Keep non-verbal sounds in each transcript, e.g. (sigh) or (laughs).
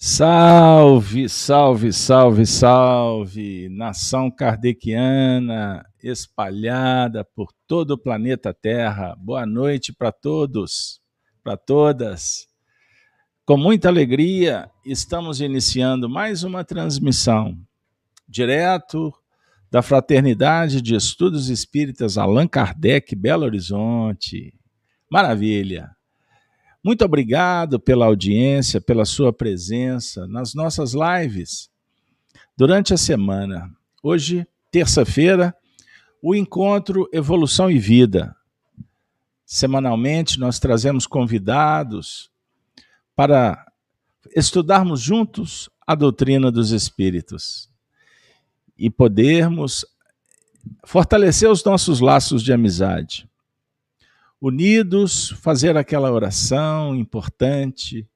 Salve, salve, salve, salve, nação kardeciana espalhada por todo o planeta Terra. Boa noite para todos, para todas. Com muita alegria, estamos iniciando mais uma transmissão direto da Fraternidade de Estudos Espíritas Allan Kardec, Belo Horizonte. Maravilha! Muito obrigado pela audiência, pela sua presença nas nossas lives durante a semana. Hoje, terça-feira, o encontro Evolução e Vida. Semanalmente, nós trazemos convidados para estudarmos juntos a doutrina dos Espíritos e podermos fortalecer os nossos laços de amizade unidos, fazer aquela oração importante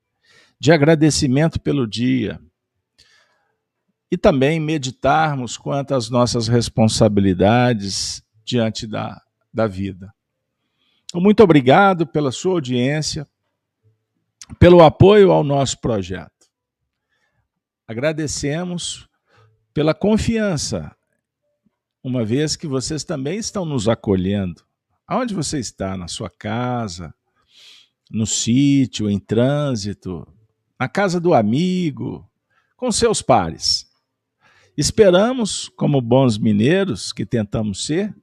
de agradecimento pelo dia e também meditarmos quanto às nossas responsabilidades diante da, da vida. Então, muito obrigado pela sua audiência, pelo apoio ao nosso projeto. Agradecemos pela confiança, uma vez que vocês também estão nos acolhendo Aonde você está? Na sua casa, no sítio, em trânsito, na casa do amigo, com seus pares. Esperamos, como bons mineiros que tentamos ser,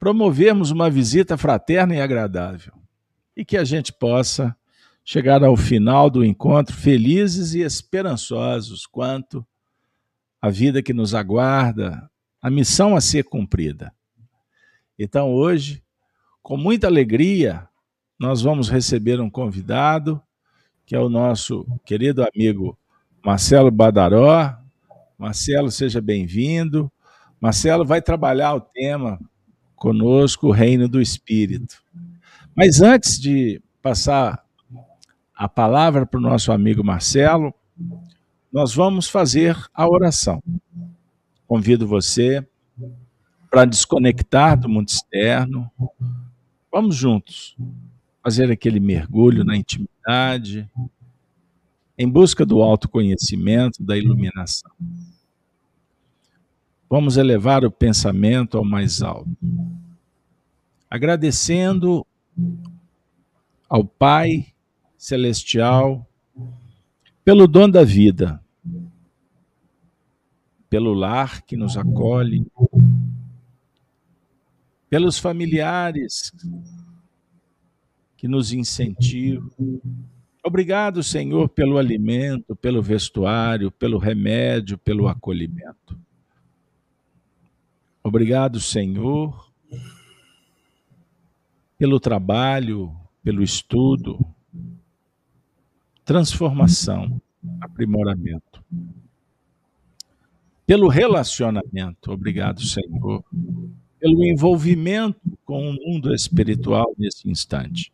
promovermos uma visita fraterna e agradável e que a gente possa chegar ao final do encontro felizes e esperançosos quanto à vida que nos aguarda, a missão a ser cumprida. Então, hoje, com muita alegria, nós vamos receber um convidado, que é o nosso querido amigo Marcelo Badaró. Marcelo, seja bem-vindo. Marcelo vai trabalhar o tema conosco, o reino do Espírito. Mas antes de passar a palavra para o nosso amigo Marcelo, nós vamos fazer a oração. Convido você para desconectar do mundo externo. Vamos juntos fazer aquele mergulho na intimidade, em busca do autoconhecimento, da iluminação. Vamos elevar o pensamento ao mais alto, agradecendo ao Pai Celestial pelo dom da vida, pelo lar que nos acolhe, pelos familiares que nos incentivam. Obrigado, Senhor, pelo alimento, pelo vestuário, pelo remédio, pelo acolhimento. Obrigado, Senhor, pelo trabalho, pelo estudo, transformação, aprimoramento. Pelo relacionamento, obrigado, Senhor pelo envolvimento com o mundo espiritual nesse instante.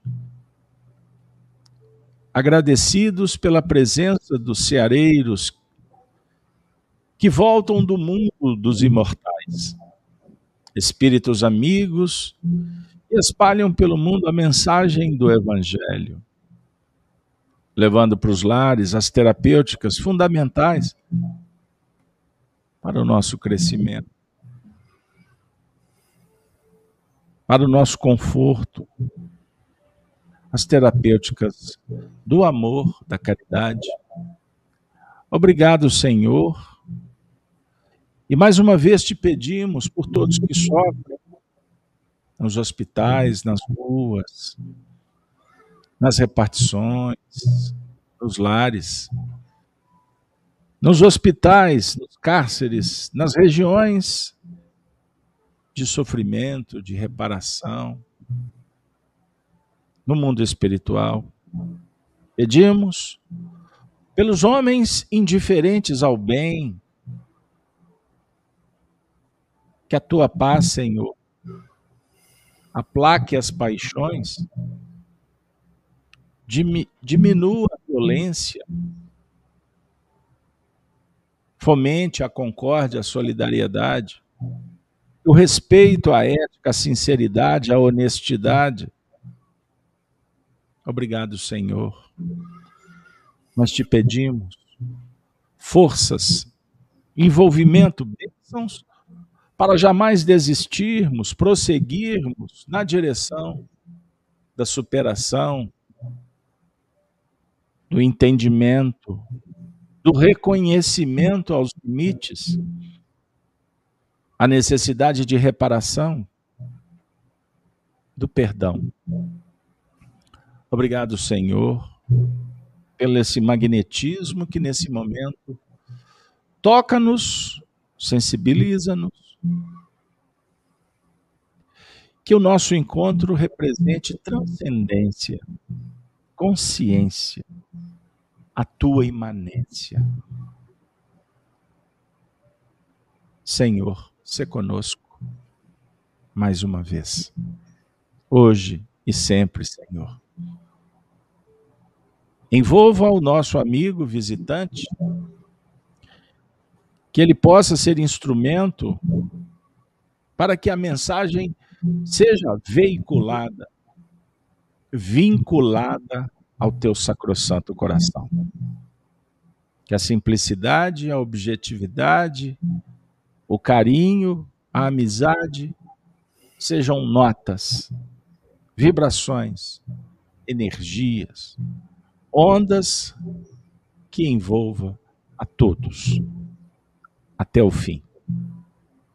Agradecidos pela presença dos ceareiros que voltam do mundo dos imortais, espíritos amigos e espalham pelo mundo a mensagem do Evangelho, levando para os lares as terapêuticas fundamentais para o nosso crescimento. Para o nosso conforto, as terapêuticas do amor, da caridade. Obrigado, Senhor. E mais uma vez te pedimos por todos que sofrem nos hospitais, nas ruas, nas repartições, nos lares, nos hospitais, nos cárceres, nas regiões de sofrimento, de reparação. No mundo espiritual, pedimos pelos homens indiferentes ao bem, que a tua paz, Senhor, aplaque as paixões, diminua a violência, fomente a concórdia, a solidariedade, o respeito à ética, à sinceridade, à honestidade. Obrigado, Senhor. nós te pedimos forças, envolvimento, bênçãos, para jamais desistirmos, prosseguirmos na direção da superação, do entendimento, do reconhecimento aos limites, a necessidade de reparação, do perdão. Obrigado, Senhor, pelo esse magnetismo que nesse momento toca-nos, sensibiliza-nos. Que o nosso encontro represente transcendência, consciência, a tua imanência. Senhor, se conosco mais uma vez, hoje e sempre, Senhor. Envolva o nosso amigo visitante, que ele possa ser instrumento para que a mensagem seja veiculada, vinculada ao teu sacrossanto coração. Que a simplicidade, a objetividade, o carinho, a amizade sejam notas, vibrações, energias, ondas que envolva a todos até o fim.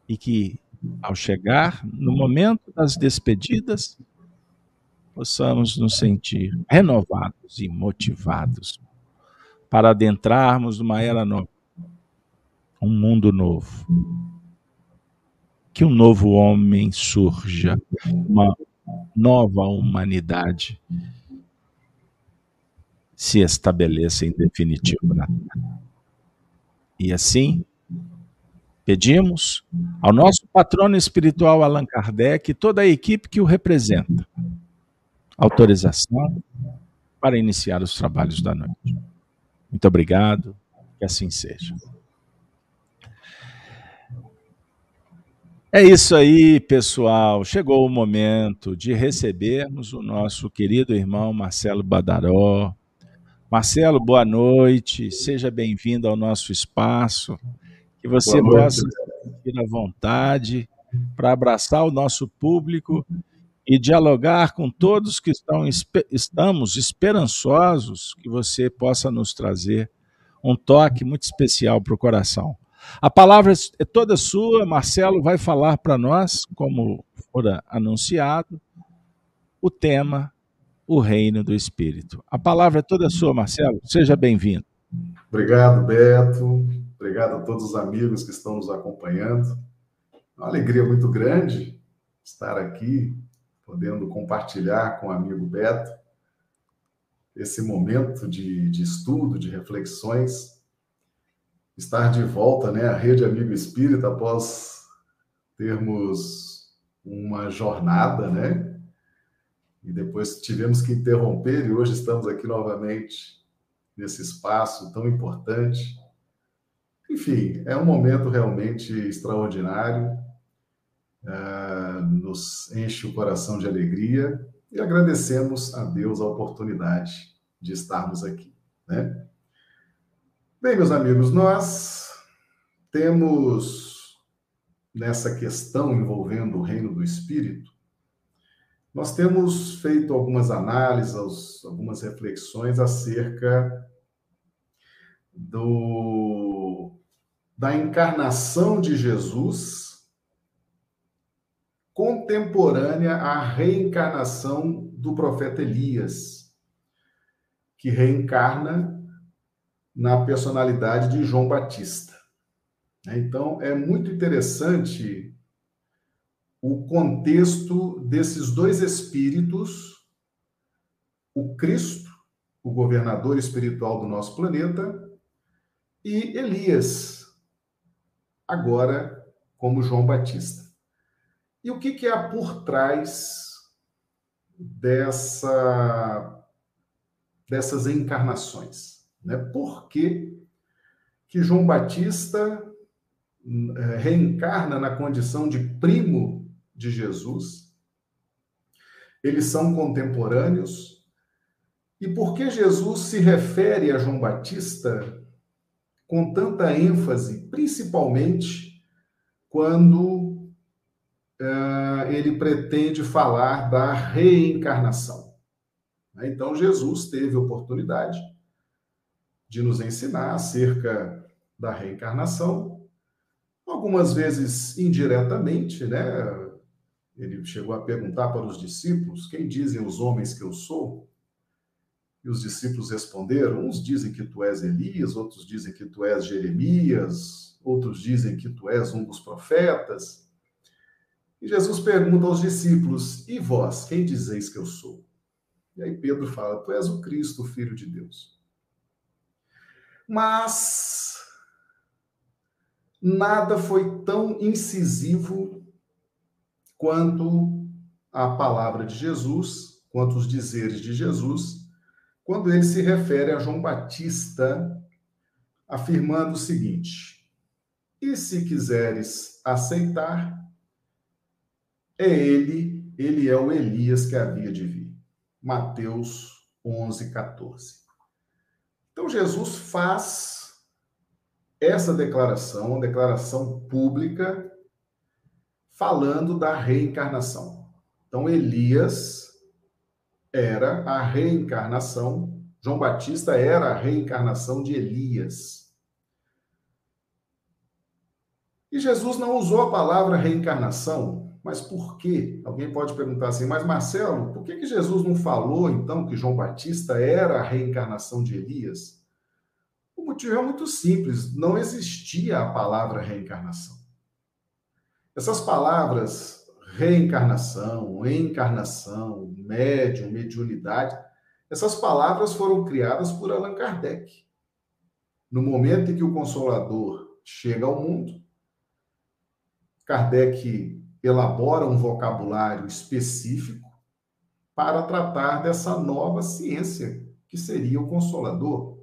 E que ao chegar no momento das despedidas, possamos nos sentir renovados e motivados para adentrarmos numa era nova, um mundo novo. Que um novo homem surja, uma nova humanidade se estabeleça em definitivo na Terra. E assim, pedimos ao nosso patrono espiritual Allan Kardec e toda a equipe que o representa autorização para iniciar os trabalhos da noite. Muito obrigado, que assim seja. É isso aí, pessoal. Chegou o momento de recebermos o nosso querido irmão Marcelo Badaró. Marcelo, boa noite. Seja bem-vindo ao nosso espaço. Que você possa sentir à vontade para abraçar o nosso público e dialogar com todos que estão, estamos esperançosos que você possa nos trazer um toque muito especial para o coração. A palavra é toda sua, Marcelo vai falar para nós, como fora anunciado, o tema, o reino do Espírito. A palavra é toda sua, Marcelo, seja bem-vindo. Obrigado, Beto, obrigado a todos os amigos que estão nos acompanhando. Uma alegria muito grande estar aqui podendo compartilhar com o amigo Beto esse momento de, de estudo, de reflexões, estar de volta né, à Rede Amigo Espírita após termos uma jornada, né? E depois tivemos que interromper e hoje estamos aqui novamente nesse espaço tão importante. Enfim, é um momento realmente extraordinário uh, nos enche o coração de alegria e agradecemos a Deus a oportunidade de estarmos aqui. Né? Bem, meus amigos, nós temos nessa questão envolvendo o reino do Espírito, nós temos feito algumas análises, algumas reflexões acerca do, da encarnação de Jesus contemporânea à reencarnação do profeta Elias, que reencarna na personalidade de João Batista. Então, é muito interessante o contexto desses dois espíritos, o Cristo, o governador espiritual do nosso planeta, e Elias, agora como João Batista. E o que, que há por trás dessa, dessas encarnações? Né? Por que, que João Batista eh, reencarna na condição de primo de Jesus? Eles são contemporâneos E por que Jesus se refere a João Batista com tanta ênfase, principalmente quando uh, ele pretende falar da reencarnação? Então, Jesus teve oportunidade de nos ensinar acerca da reencarnação, algumas vezes indiretamente, né? Ele chegou a perguntar para os discípulos: Quem dizem os homens que eu sou? E os discípulos responderam: Uns dizem que tu és Elias, outros dizem que tu és Jeremias, outros dizem que tu és um dos profetas. E Jesus pergunta aos discípulos: E vós, quem dizeis que eu sou? E aí Pedro fala: Tu és o Cristo, Filho de Deus. Mas nada foi tão incisivo quanto a palavra de Jesus, quanto os dizeres de Jesus, quando ele se refere a João Batista, afirmando o seguinte: E se quiseres aceitar, é ele, ele é o Elias que havia de vir. Mateus 11, 14. Então Jesus faz essa declaração, uma declaração pública, falando da reencarnação. Então Elias era a reencarnação, João Batista era a reencarnação de Elias. E Jesus não usou a palavra reencarnação, mas por quê? Alguém pode perguntar assim, mas Marcelo, por que, que Jesus não falou então que João Batista era a reencarnação de Elias? O motivo é muito simples, não existia a palavra reencarnação. Essas palavras reencarnação, encarnação, médium, mediunidade, essas palavras foram criadas por Allan Kardec. No momento em que o Consolador chega ao mundo, Kardec elabora um vocabulário específico para tratar dessa nova ciência que seria o Consolador.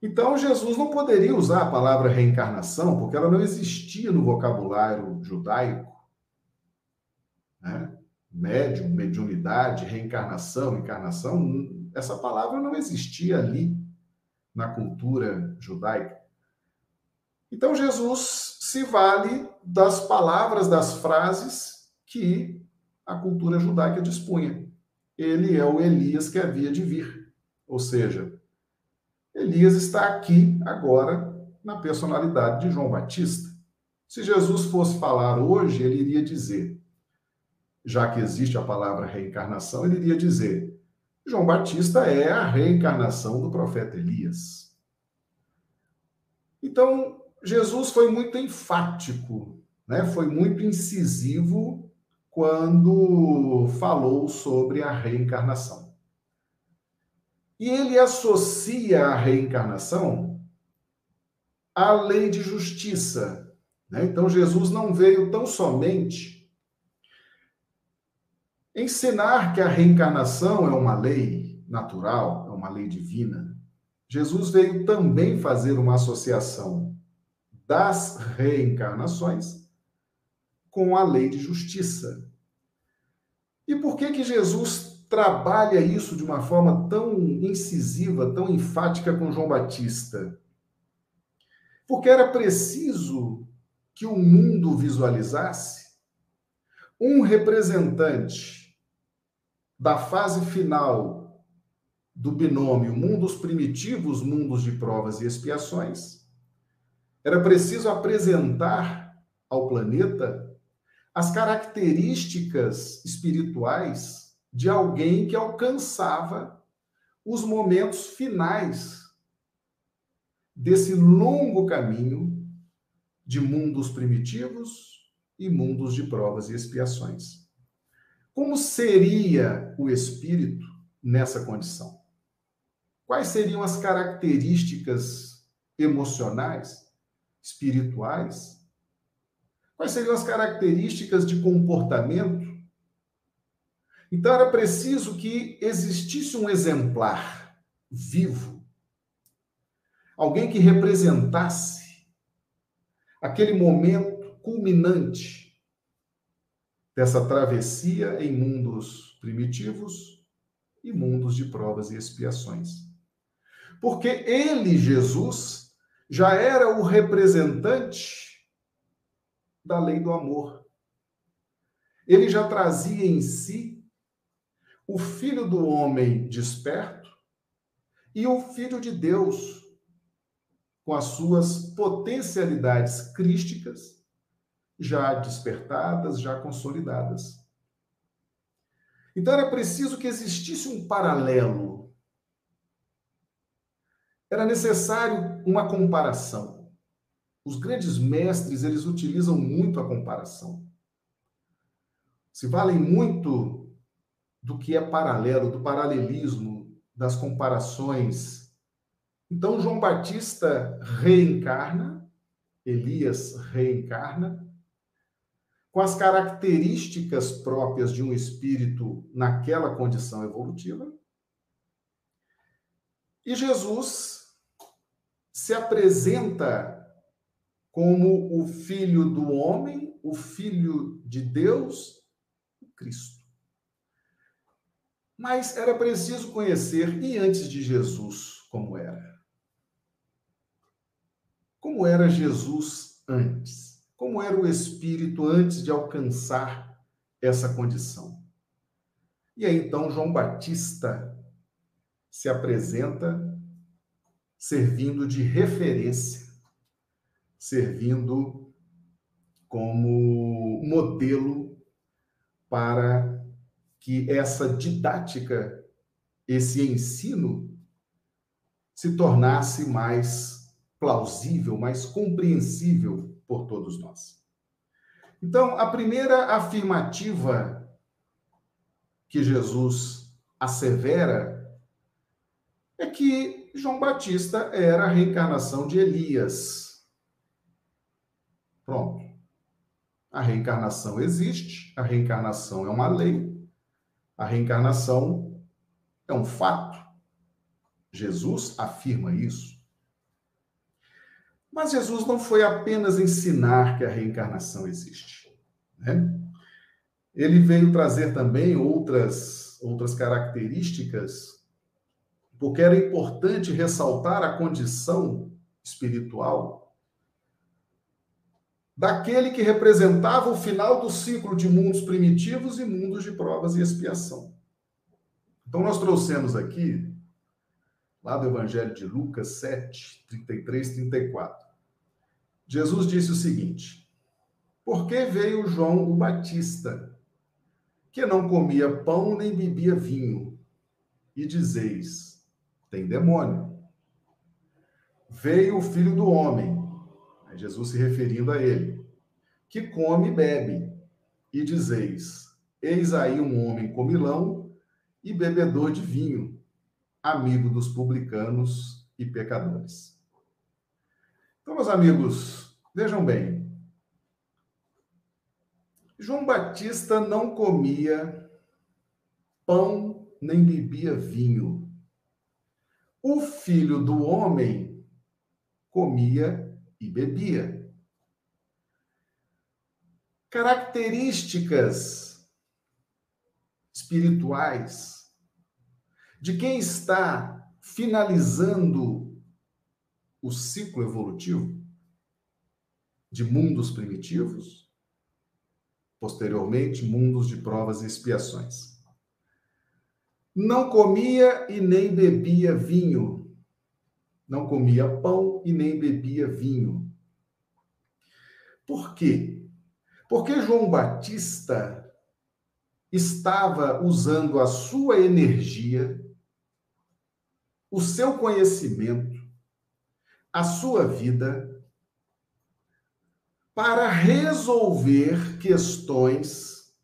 Então, Jesus não poderia usar a palavra reencarnação, porque ela não existia no vocabulário judaico. Né? Médium, mediunidade, reencarnação, encarnação, essa palavra não existia ali na cultura judaica. Então, Jesus se vale das palavras, das frases que a cultura judaica dispunha. Ele é o Elias que havia de vir. Ou seja, Elias está aqui agora na personalidade de João Batista. Se Jesus fosse falar hoje, ele iria dizer, já que existe a palavra reencarnação, ele iria dizer: João Batista é a reencarnação do profeta Elias. Então, Jesus foi muito enfático, né? foi muito incisivo quando falou sobre a reencarnação. E ele associa a reencarnação à lei de justiça. Né? Então, Jesus não veio tão somente ensinar que a reencarnação é uma lei natural, é uma lei divina. Jesus veio também fazer uma associação das reencarnações com a lei de justiça. E por que que Jesus trabalha isso de uma forma tão incisiva, tão enfática com João Batista? Porque era preciso que o mundo visualizasse um representante da fase final do binômio mundos primitivos, mundos de provas e expiações. Era preciso apresentar ao planeta as características espirituais de alguém que alcançava os momentos finais desse longo caminho de mundos primitivos e mundos de provas e expiações. Como seria o espírito nessa condição? Quais seriam as características emocionais, espirituais? Quais seriam as características de comportamento então era preciso que existisse um exemplar vivo, alguém que representasse aquele momento culminante dessa travessia em mundos primitivos e mundos de provas e expiações. Porque ele, Jesus, já era o representante da lei do amor. Ele já trazia em si o filho do homem desperto e o filho de Deus com as suas potencialidades crísticas já despertadas, já consolidadas. Então era preciso que existisse um paralelo. Era necessário uma comparação. Os grandes mestres, eles utilizam muito a comparação. Se valem muito do que é paralelo, do paralelismo, das comparações. Então João Batista reencarna, Elias reencarna, com as características próprias de um espírito naquela condição evolutiva. E Jesus se apresenta como o filho do homem, o filho de Deus, o Cristo. Mas era preciso conhecer, e antes de Jesus, como era? Como era Jesus antes? Como era o espírito antes de alcançar essa condição? E aí então João Batista se apresenta servindo de referência, servindo como modelo para que essa didática, esse ensino, se tornasse mais plausível, mais compreensível por todos nós. Então, a primeira afirmativa que Jesus assevera é que João Batista era a reencarnação de Elias. Pronto. A reencarnação existe, a reencarnação é uma lei, a reencarnação é um fato. Jesus afirma isso. Mas Jesus não foi apenas ensinar que a reencarnação existe. Né? Ele veio trazer também outras, outras características, porque era importante ressaltar a condição espiritual daquele que representava o final do ciclo de mundos primitivos e mundos de provas e expiação. Então, nós trouxemos aqui, lá do Evangelho de Lucas 7, 33, 34. Jesus disse o seguinte: Por que veio João o Batista, que não comia pão nem bebia vinho, e dizeis: tem demônio. Veio o filho do homem, Jesus se referindo a ele, que come e bebe, e dizeis: Eis aí um homem comilão e bebedor de vinho, amigo dos publicanos e pecadores. Então, meus amigos, vejam bem. João Batista não comia pão nem bebia vinho. O filho do homem comia e bebia. Características espirituais de quem está finalizando o ciclo evolutivo de mundos primitivos, posteriormente, mundos de provas e expiações. Não comia e nem bebia vinho. Não comia pão e nem bebia vinho. Por quê? Porque João Batista estava usando a sua energia, o seu conhecimento, a sua vida para resolver questões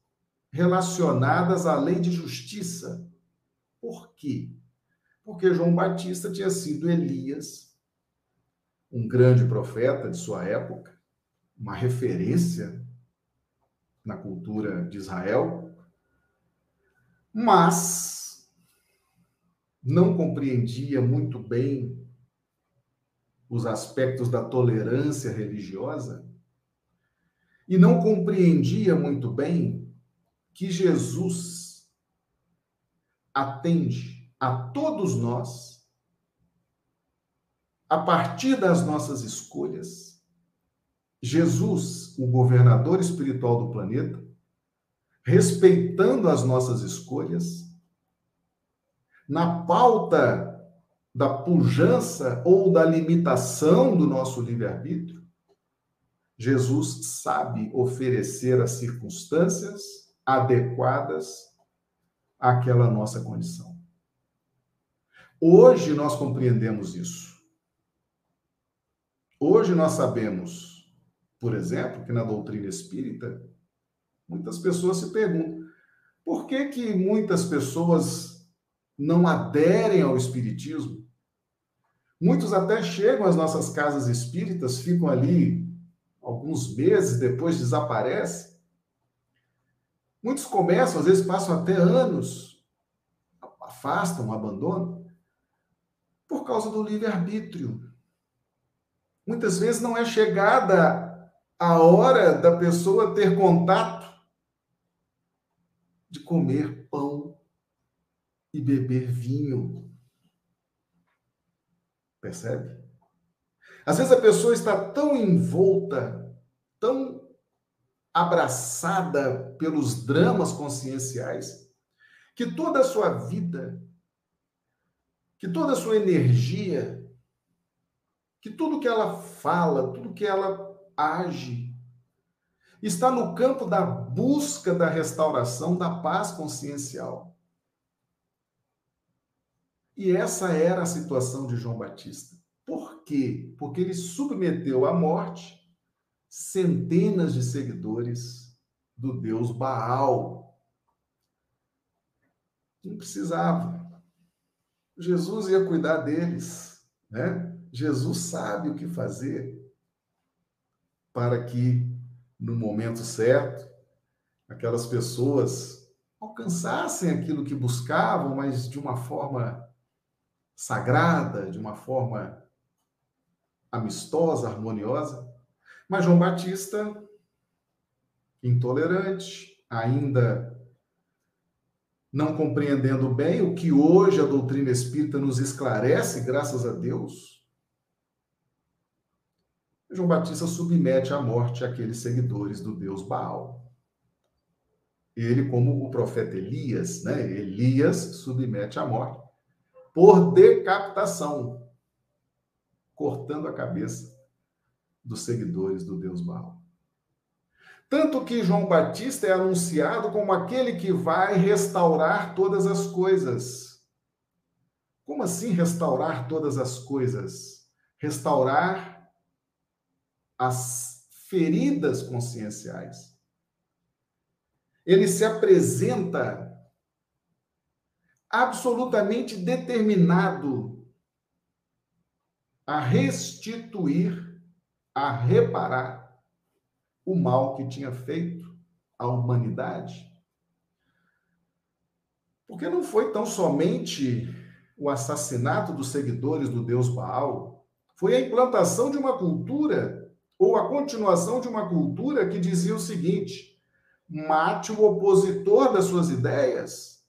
relacionadas à lei de justiça. Quê? Porque João Batista tinha sido Elias, um grande profeta de sua época, uma referência na cultura de Israel, mas não compreendia muito bem os aspectos da tolerância religiosa e não compreendia muito bem que Jesus atende a todos nós a partir das nossas escolhas. Jesus, o governador espiritual do planeta, respeitando as nossas escolhas, na pauta da pujança ou da limitação do nosso livre-arbítrio, Jesus sabe oferecer as circunstâncias adequadas àquela nossa condição. Hoje nós compreendemos isso. Hoje nós sabemos, por exemplo, que na doutrina espírita, muitas pessoas se perguntam por que que muitas pessoas não aderem ao espiritismo? Muitos até chegam às nossas casas espíritas, ficam ali alguns meses, depois desaparece. Muitos começam, às vezes passam até anos, afastam, abandonam, por causa do livre-arbítrio. Muitas vezes não é chegada a hora da pessoa ter contato de comer pão e beber vinho. Percebe? Às vezes a pessoa está tão envolta, tão abraçada pelos dramas conscienciais, que toda a sua vida, que toda a sua energia, que tudo que ela fala, tudo que ela age, está no campo da busca da restauração da paz consciencial. E essa era a situação de João Batista. Por quê? Porque ele submeteu à morte centenas de seguidores do deus Baal. Não precisava. Jesus ia cuidar deles, né? Jesus sabe o que fazer para que no momento certo aquelas pessoas alcançassem aquilo que buscavam, mas de uma forma sagrada, de uma forma amistosa, harmoniosa. Mas João Batista, intolerante, ainda não compreendendo bem o que hoje a doutrina espírita nos esclarece, graças a Deus, João Batista submete à morte aqueles seguidores do Deus Baal. Ele, como o profeta Elias, né? Elias submete à morte por decapitação cortando a cabeça dos seguidores do Deus Baal. Tanto que João Batista é anunciado como aquele que vai restaurar todas as coisas. Como assim restaurar todas as coisas? Restaurar as feridas conscienciais. Ele se apresenta absolutamente determinado a restituir, a reparar o mal que tinha feito à humanidade. Porque não foi tão somente o assassinato dos seguidores do deus Baal, foi a implantação de uma cultura ou a continuação de uma cultura que dizia o seguinte: mate o opositor das suas ideias.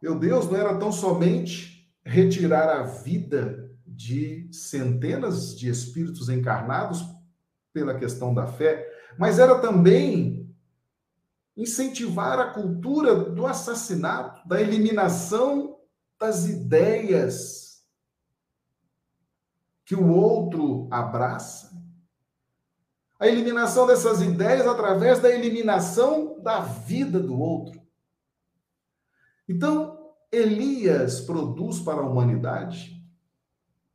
Meu Deus, não era tão somente retirar a vida de centenas de espíritos encarnados pela questão da fé, mas era também incentivar a cultura do assassinato, da eliminação das ideias que o outro abraça. A eliminação dessas ideias através da eliminação da vida do outro. Então, Elias produz para a humanidade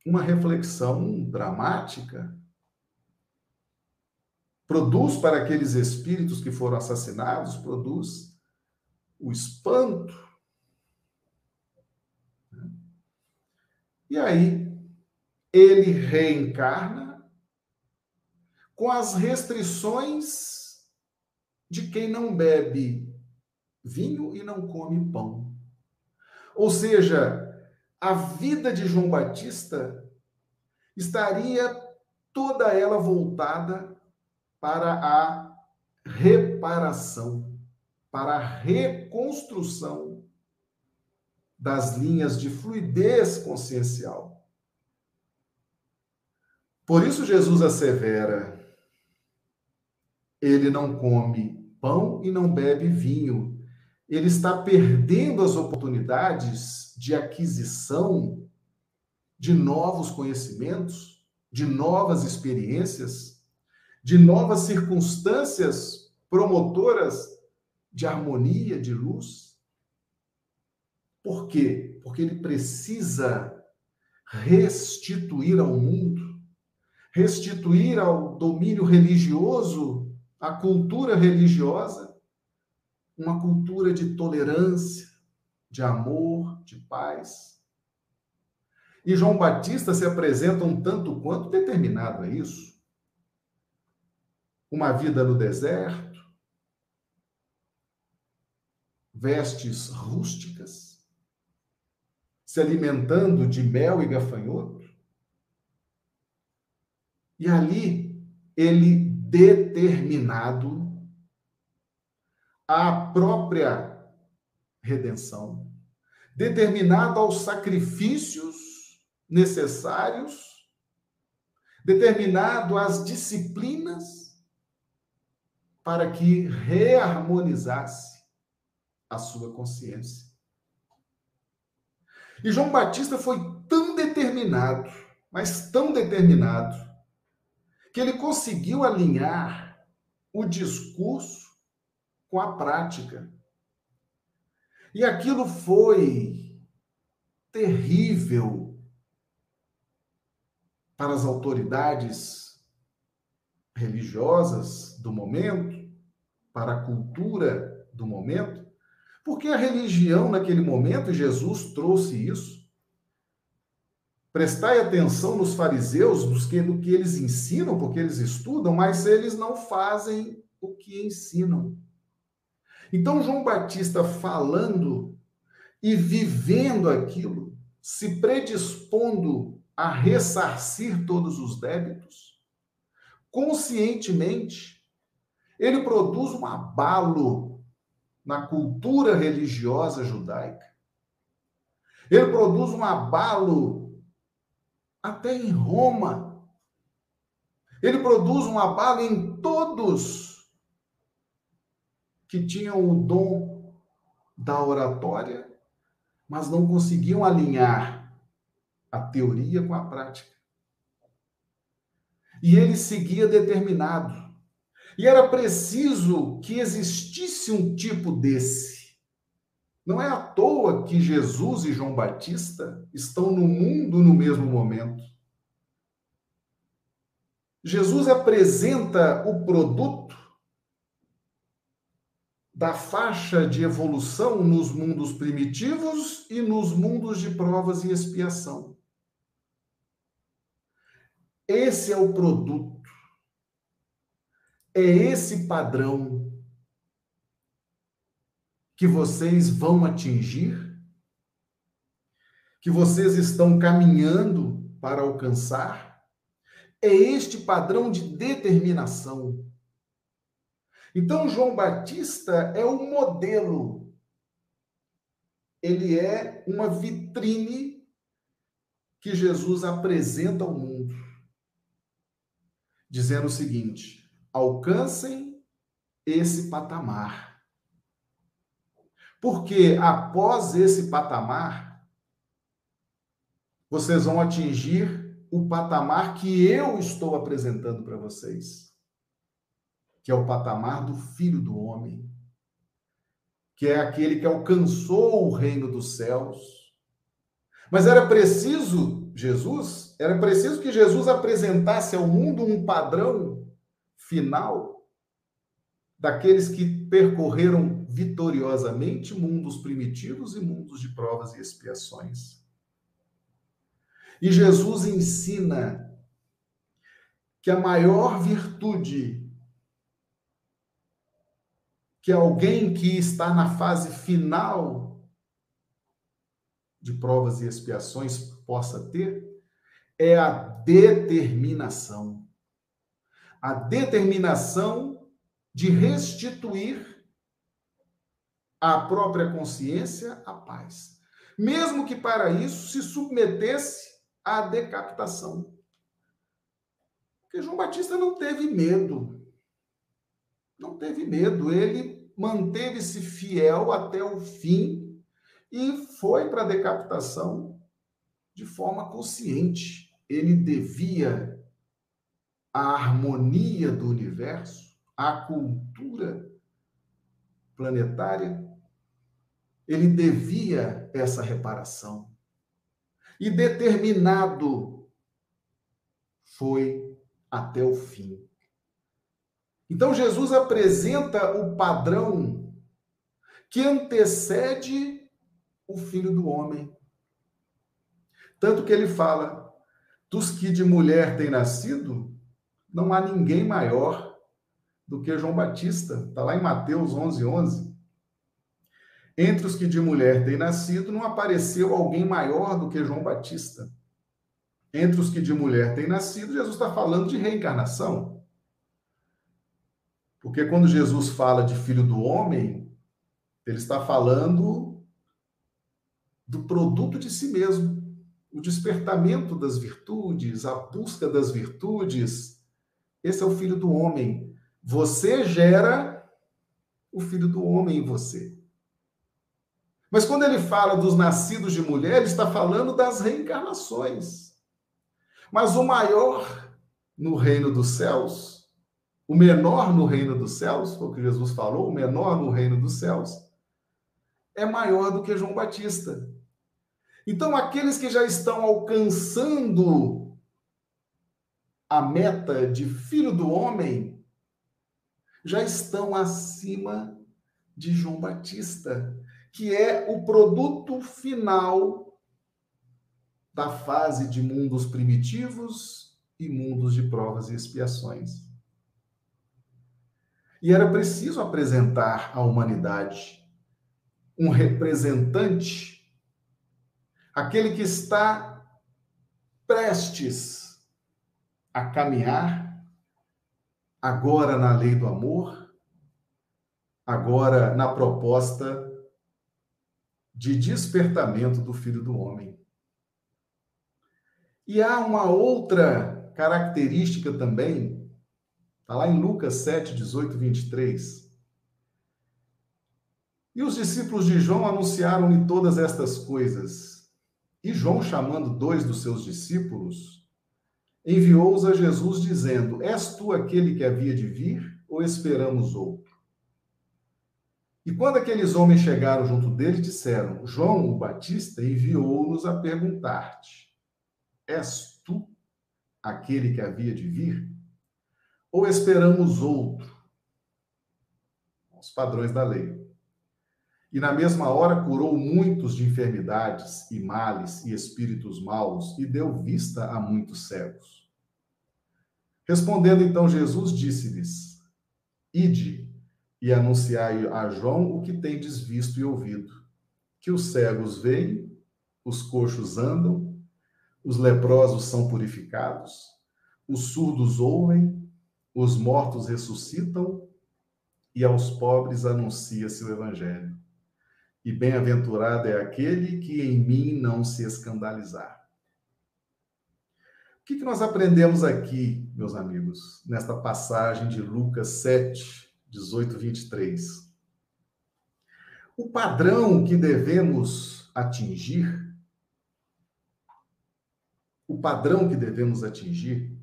uma reflexão dramática. Produz para aqueles espíritos que foram assassinados, produz o espanto. E aí, ele reencarna com as restrições de quem não bebe vinho e não come pão. Ou seja, a vida de João Batista estaria toda ela voltada para a reparação. para a reconstrução das linhas de fluidez consciencial. Por isso, Jesus assevera: ele não come pão e não bebe vinho. Ele está perdendo as oportunidades de aquisição de novos conhecimentos, de novas experiências, de novas circunstâncias promotoras de harmonia, de luz. Por quê? Porque ele precisa restituir ao mundo, restituir ao domínio religioso, à cultura religiosa, uma cultura de tolerância, de amor, de paz. E João Batista se apresenta um tanto quanto determinado a isso. Uma vida no deserto, vestes rústicas, se alimentando de mel e gafanhoto. E ali ele determinado à própria redenção, determinado aos sacrifícios necessários, determinado às disciplinas para que reharmonizasse a sua consciência. E João Batista foi tão determinado, mas tão determinado, que ele conseguiu alinhar o discurso com a prática. E aquilo foi terrível para as autoridades religiosas do momento, para a cultura do momento, porque a religião, naquele momento, Jesus trouxe isso. Prestai atenção nos fariseus, nos que, no que eles ensinam, porque eles estudam, mas eles não fazem o que ensinam. Então, João Batista falando e vivendo aquilo, se predispondo a ressarcir todos os débitos, conscientemente, ele produz um abalo na cultura religiosa judaica. Ele produz um abalo até em Roma. Ele produz um abalo em todos que tinham o dom da oratória, mas não conseguiam alinhar a teoria com a prática. E ele seguia determinado e era preciso que existisse um tipo desse. Não é à toa que Jesus e João Batista estão no mundo no mesmo momento. Jesus apresenta o produto da faixa de evolução nos mundos primitivos e nos mundos de provas e expiação. Esse é o produto é esse padrão que vocês vão atingir? Que vocês estão caminhando para alcançar? É este padrão de determinação. Então, João Batista é o modelo. Ele é uma vitrine que Jesus apresenta ao mundo, dizendo o seguinte: alcancem esse patamar. Porque após esse patamar, vocês vão atingir o patamar que eu estou apresentando para vocês, que é o patamar do Filho do Homem, que é aquele que alcançou o reino dos céus. Mas era preciso, Jesus, era preciso que Jesus apresentasse ao mundo um padrão final daqueles que percorreram vitoriosamente mundos primitivos e mundos de provas e expiações. E Jesus ensina que a maior virtude que alguém que está na fase final de provas e expiações possa ter é a determinação a determinação de restituir à própria consciência a paz, mesmo que para isso se submetesse à decapitação. Porque João Batista não teve medo. Não teve medo, ele manteve-se fiel até o fim e foi para a decapitação de forma consciente. Ele devia a harmonia do universo, a cultura planetária, ele devia essa reparação. E determinado foi até o fim. Então Jesus apresenta o padrão que antecede o filho do homem. Tanto que ele fala: dos que de mulher têm nascido, não há ninguém maior do que João Batista. Está lá em Mateus 11, 11. Entre os que de mulher têm nascido, não apareceu alguém maior do que João Batista. Entre os que de mulher têm nascido, Jesus está falando de reencarnação. Porque quando Jesus fala de filho do homem, ele está falando do produto de si mesmo, o despertamento das virtudes, a busca das virtudes. Esse é o filho do homem. Você gera o filho do homem em você. Mas quando ele fala dos nascidos de mulher, ele está falando das reencarnações. Mas o maior no reino dos céus, o menor no reino dos céus, foi o que Jesus falou, o menor no reino dos céus, é maior do que João Batista. Então, aqueles que já estão alcançando a meta de filho do homem, já estão acima de João Batista, que é o produto final da fase de mundos primitivos e mundos de provas e expiações. E era preciso apresentar à humanidade um representante aquele que está prestes a caminhar, agora na lei do amor, agora na proposta de despertamento do Filho do Homem. E há uma outra característica também, está lá em Lucas 7, 18, 23. E os discípulos de João anunciaram-lhe todas estas coisas. E João, chamando dois dos seus discípulos, enviou-os a Jesus, dizendo: És tu aquele que havia de vir, ou esperamos outro? E quando aqueles homens chegaram junto dele, disseram: João o Batista enviou-nos a perguntar-te: És tu aquele que havia de vir? Ou esperamos outro? Os padrões da lei e na mesma hora curou muitos de enfermidades e males e espíritos maus e deu vista a muitos cegos. Respondendo então Jesus, disse-lhes: Ide e anunciai a João o que tendes visto e ouvido: que os cegos veem, os coxos andam, os leprosos são purificados, os surdos ouvem, os mortos ressuscitam e aos pobres anuncia-se o evangelho e bem-aventurado é aquele que em mim não se escandalizar. O que, nós aprendemos aqui, meus amigos, nesta passagem de Lucas 7, 18, 23? O padrão que devemos atingir, o padrão que devemos atingir,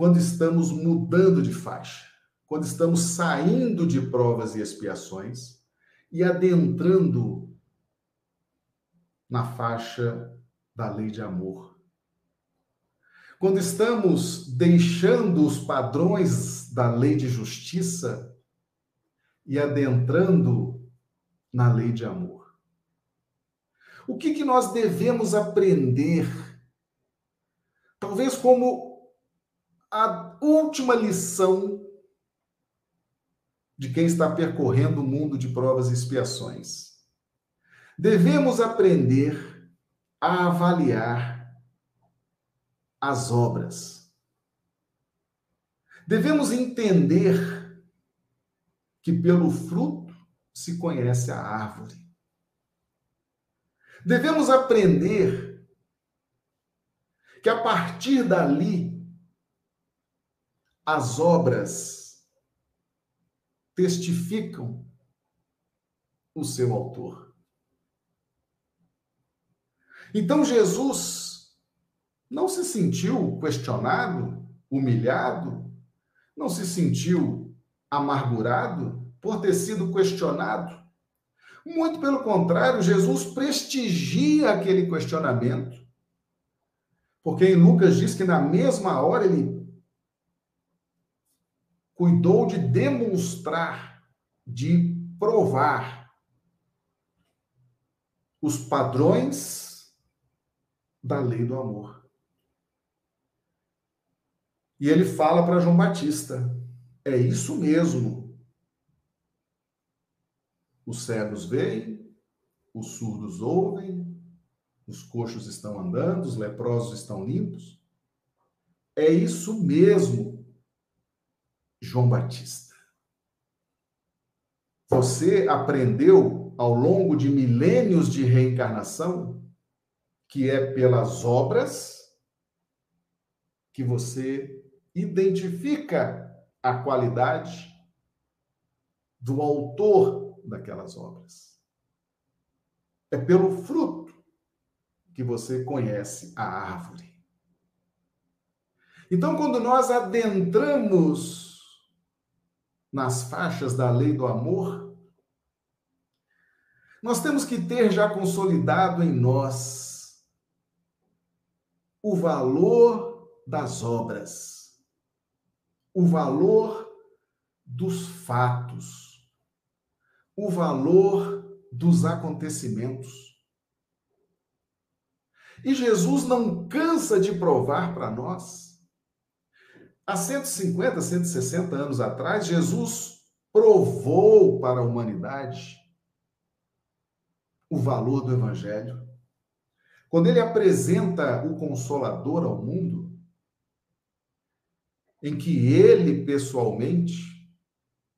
quando estamos mudando de faixa, quando estamos saindo de provas e expiações, e adentrando na faixa da lei de amor. Quando estamos deixando os padrões da lei de justiça e adentrando na lei de amor. O que, que nós devemos aprender? Talvez como a última lição de quem está percorrendo o mundo de provas e expiações. Devemos aprender a avaliar as obras. Devemos entender que pelo fruto se conhece a árvore. Devemos aprender que a partir dali as obras testificam o seu autor. Então Jesus não se sentiu questionado, humilhado, não se sentiu amargurado por ter sido questionado. Muito pelo contrário, Jesus prestigia aquele questionamento. Porque em Lucas diz que na mesma hora ele cuidou de demonstrar, de provar os padrões da lei do amor. E ele fala para João Batista: é isso mesmo. Os cegos veem, os surdos ouvem, os coxos estão andando, os leprosos estão limpos. É isso mesmo, João Batista. Você aprendeu ao longo de milênios de reencarnação que é pelas obras que você identifica a qualidade do autor daquelas obras. É pelo fruto que você conhece a árvore. Então, quando nós adentramos nas faixas da lei do amor, nós temos que ter já consolidado em nós o valor das obras, o valor dos fatos, o valor dos acontecimentos. E Jesus não cansa de provar para nós. Há 150, 160 anos atrás, Jesus provou para a humanidade o valor do Evangelho. Quando ele apresenta o Consolador ao mundo, em que ele pessoalmente,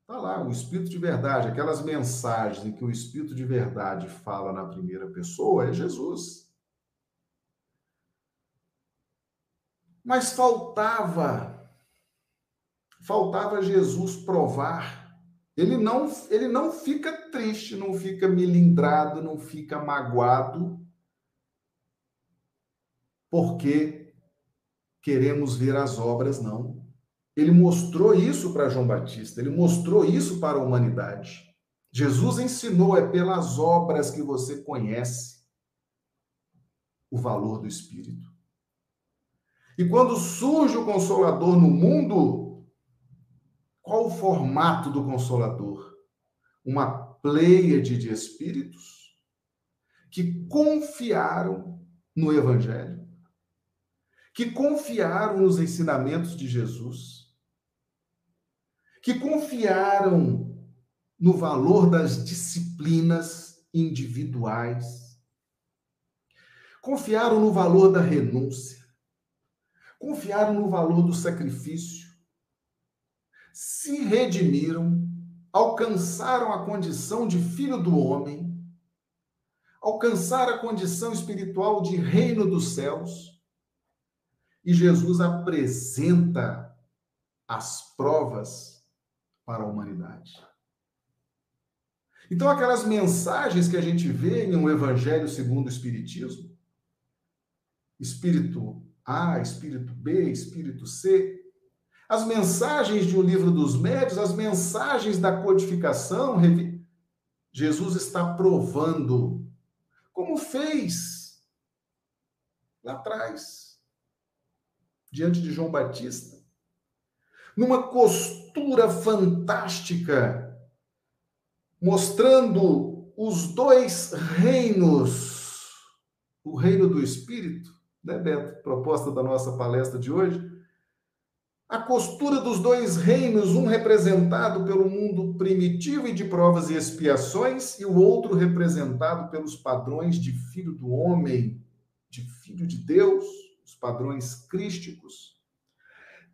está lá, o Espírito de Verdade, aquelas mensagens em que o Espírito de Verdade fala na primeira pessoa, é Jesus. Mas faltava, faltava Jesus provar. Ele não, ele não fica triste, não fica milindrado, não fica magoado, porque queremos ver as obras, não. Ele mostrou isso para João Batista, ele mostrou isso para a humanidade. Jesus ensinou, é pelas obras que você conhece o valor do Espírito. E quando surge o Consolador no mundo, qual o formato do Consolador? Uma pleiade de espíritos que confiaram no Evangelho, que confiaram nos ensinamentos de Jesus, que confiaram no valor das disciplinas individuais, confiaram no valor da renúncia, confiaram no valor do sacrifício, se redimiram, alcançaram a condição de filho do homem, alcançaram a condição espiritual de reino dos céus. E Jesus apresenta as provas para a humanidade. Então, aquelas mensagens que a gente vê em um Evangelho segundo o Espiritismo, Espírito a, espírito B, espírito C. As mensagens de O Livro dos Médios, as mensagens da codificação, Jesus está provando, como fez lá atrás, diante de João Batista, numa costura fantástica, mostrando os dois reinos, o reino do Espírito né, Beto? Proposta da nossa palestra de hoje. A costura dos dois reinos, um representado pelo mundo primitivo e de provas e expiações, e o outro representado pelos padrões de filho do homem, de filho de Deus, os padrões crísticos.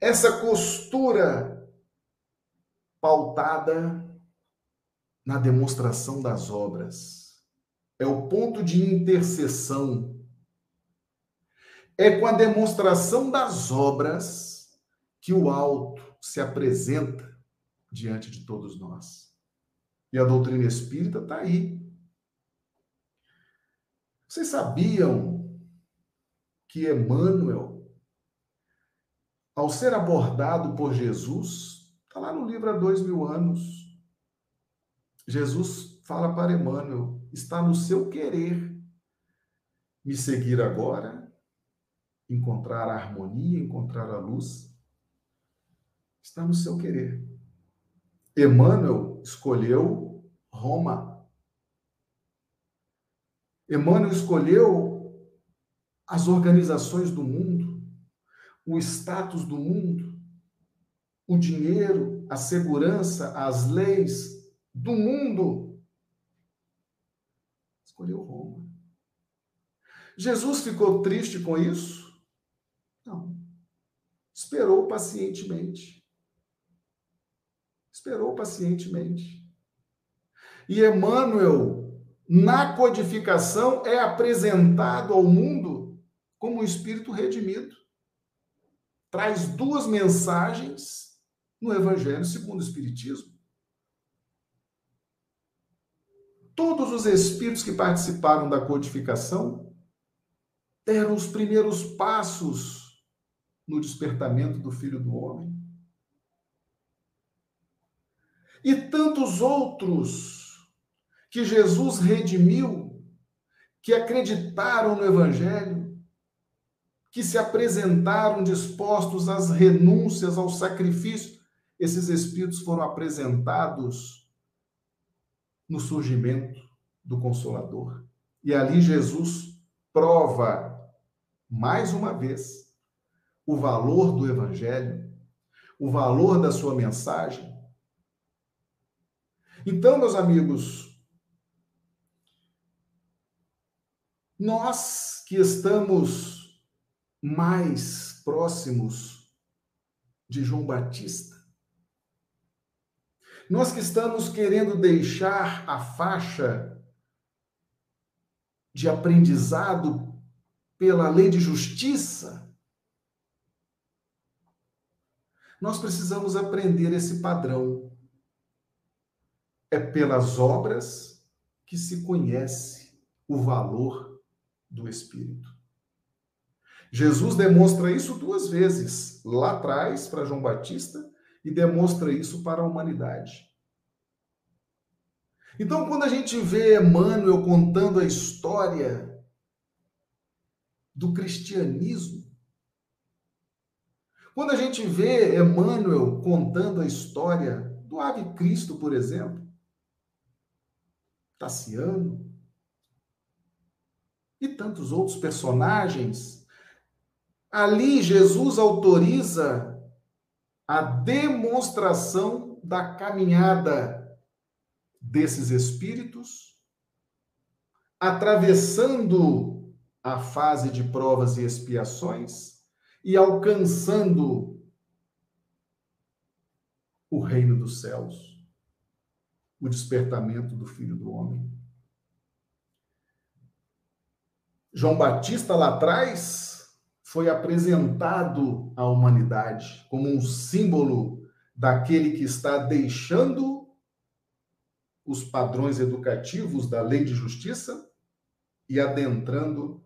Essa costura pautada na demonstração das obras. É o ponto de intercessão. É com a demonstração das obras que o alto se apresenta diante de todos nós. E a doutrina espírita está aí. Vocês sabiam que Emmanuel, ao ser abordado por Jesus, está lá no livro há dois mil anos, Jesus fala para Emmanuel: está no seu querer me seguir agora, encontrar a harmonia, encontrar a luz. Está no seu querer. Emmanuel escolheu Roma. Emmanuel escolheu as organizações do mundo, o status do mundo, o dinheiro, a segurança, as leis, do mundo. Escolheu Roma. Jesus ficou triste com isso? Não. Esperou pacientemente. Esperou pacientemente. E Emmanuel, na codificação, é apresentado ao mundo como um espírito redimido. Traz duas mensagens no Evangelho segundo o Espiritismo. Todos os espíritos que participaram da codificação deram os primeiros passos no despertamento do Filho do Homem. E tantos outros que Jesus redimiu, que acreditaram no Evangelho, que se apresentaram dispostos às renúncias, ao sacrifício, esses espíritos foram apresentados no surgimento do Consolador. E ali Jesus prova, mais uma vez, o valor do Evangelho, o valor da sua mensagem. Então, meus amigos, nós que estamos mais próximos de João Batista, nós que estamos querendo deixar a faixa de aprendizado pela lei de justiça, nós precisamos aprender esse padrão. É pelas obras que se conhece o valor do Espírito. Jesus demonstra isso duas vezes, lá atrás para João Batista e demonstra isso para a humanidade. Então, quando a gente vê Emmanuel contando a história do cristianismo, quando a gente vê Emmanuel contando a história do Ave Cristo, por exemplo, Tassiano e tantos outros personagens, ali Jesus autoriza a demonstração da caminhada desses espíritos, atravessando a fase de provas e expiações e alcançando o reino dos céus, o despertamento do Filho do Homem. João Batista lá atrás foi apresentado à humanidade como um símbolo daquele que está deixando os padrões educativos da lei de justiça e adentrando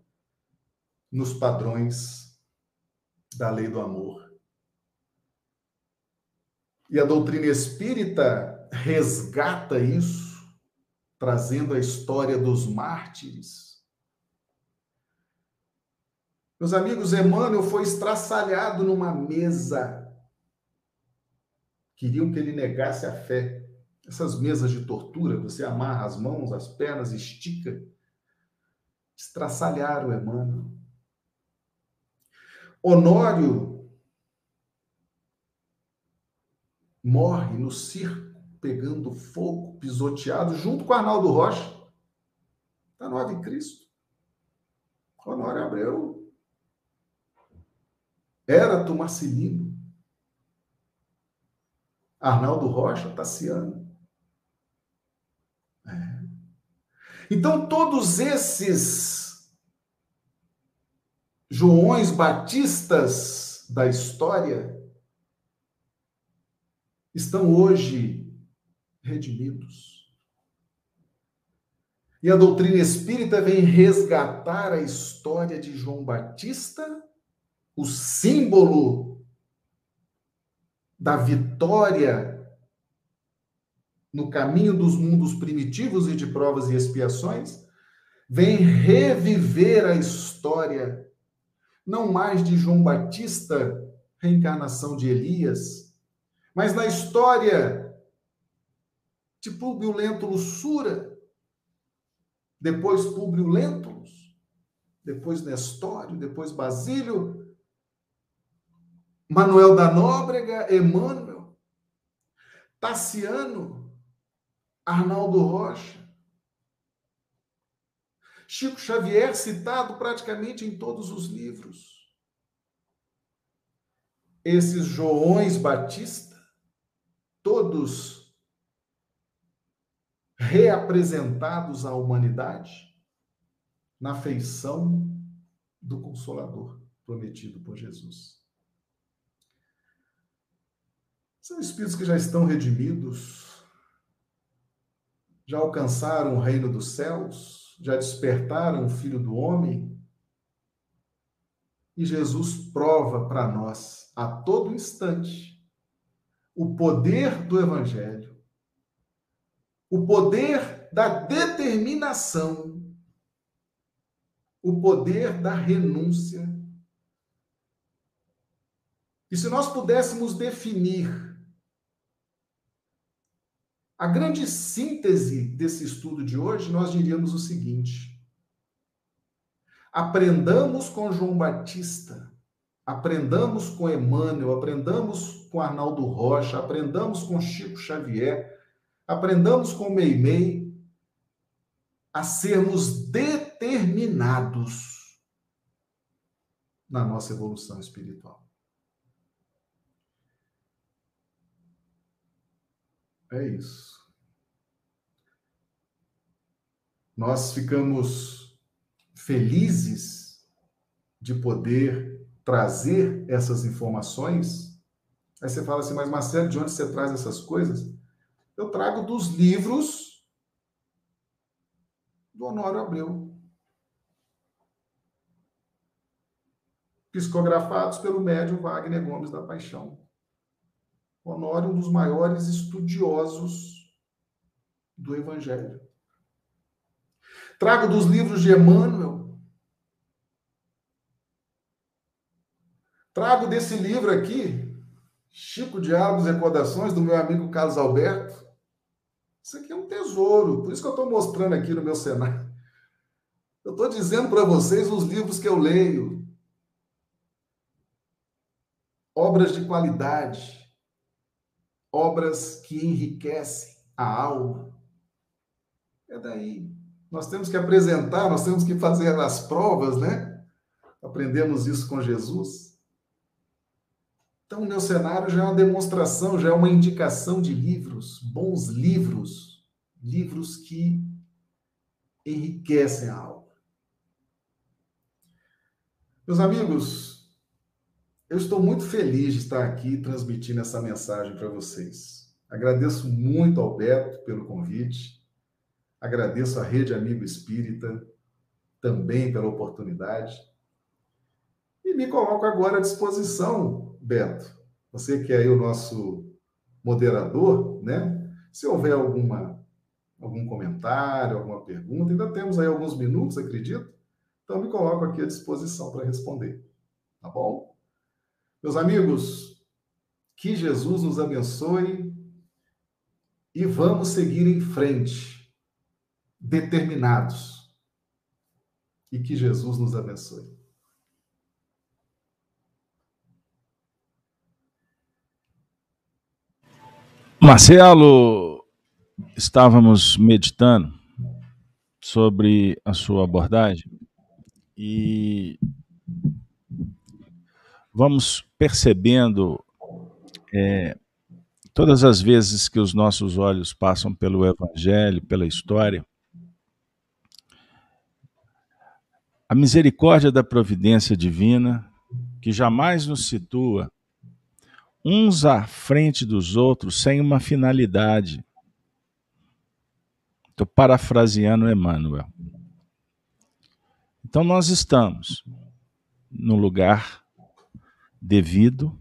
nos padrões da lei do amor. E a doutrina espírita resgata isso, trazendo a história dos mártires meus amigos, Emmanuel foi estraçalhado numa mesa. Queriam que ele negasse a fé. Essas mesas de tortura, você amarra as mãos, as pernas, estica. Estraçalharam Emmanuel. Honório morre no circo, pegando fogo, pisoteado, junto com Arnaldo Rocha. Está no Ave Cristo. Honório Abreu Erato Marcelino, Arnaldo Rocha, Tassiano. É. Então, todos esses Joões Batistas da história estão hoje redimidos. E a doutrina espírita vem resgatar a história de João Batista, o símbolo da vitória no caminho dos mundos primitivos e de provas e expiações, vem reviver a história, não mais de João Batista, reencarnação de Elias, mas na história de Públio Lentulus Sura, depois Públio Lentulus, depois Nestório, depois Basílio, Manuel da Nóbrega, Emmanuel, Tassiano, Arnaldo Rocha, Chico Xavier, citado praticamente em todos os livros. Esses Joões Batista, todos reapresentados à humanidade na feição do Consolador prometido por Jesus. São espíritos que já estão redimidos, já alcançaram o reino dos céus? Já despertaram o Filho do Homem? E Jesus prova para nós, a todo instante, o poder do Evangelho, o poder da determinação, o poder da renúncia. E se nós pudéssemos definir a grande síntese desse estudo de hoje, nós diríamos o seguinte: aprendamos com João Batista, aprendamos com Emmanuel, aprendamos com Arnaldo Rocha, aprendamos com Chico Xavier, aprendamos com Meimei a sermos determinados na nossa evolução espiritual. É isso. Nós ficamos felizes de poder trazer essas informações. Aí você fala assim, mas Marcelo, de onde você traz essas coisas? Eu trago dos livros do Honório Abreu. Psicografados pelo médium Wagner Gomes da Paixão. Honório, um dos maiores estudiosos do Evangelho. Trago dos livros de Emmanuel. Trago desse livro aqui, Chico Diálogos e Recordações, do meu amigo Carlos Alberto. Isso aqui é um tesouro, por isso que eu estou mostrando aqui no meu cenário. Eu estou dizendo para vocês os livros que eu leio. Obras de qualidade obras que enriquecem a alma. É daí. Nós temos que apresentar, nós temos que fazer as provas, né? Aprendemos isso com Jesus. Então, meu cenário já é uma demonstração, já é uma indicação de livros, bons livros, livros que enriquecem a alma. Meus amigos, eu estou muito feliz de estar aqui transmitindo essa mensagem para vocês. Agradeço muito ao Beto pelo convite, agradeço à Rede Amigo Espírita também pela oportunidade. E me coloco agora à disposição, Beto. Você que é o nosso moderador, né? Se houver alguma algum comentário, alguma pergunta, ainda temos aí alguns minutos, acredito. Então me coloco aqui à disposição para responder. Tá bom? Meus amigos, que Jesus nos abençoe e vamos seguir em frente, determinados. E que Jesus nos abençoe. Marcelo, estávamos meditando sobre a sua abordagem e vamos percebendo é, Todas as vezes que os nossos olhos passam pelo Evangelho, pela história, a misericórdia da providência divina, que jamais nos situa uns à frente dos outros sem uma finalidade. Estou parafraseando Emmanuel. Então, nós estamos no lugar devido,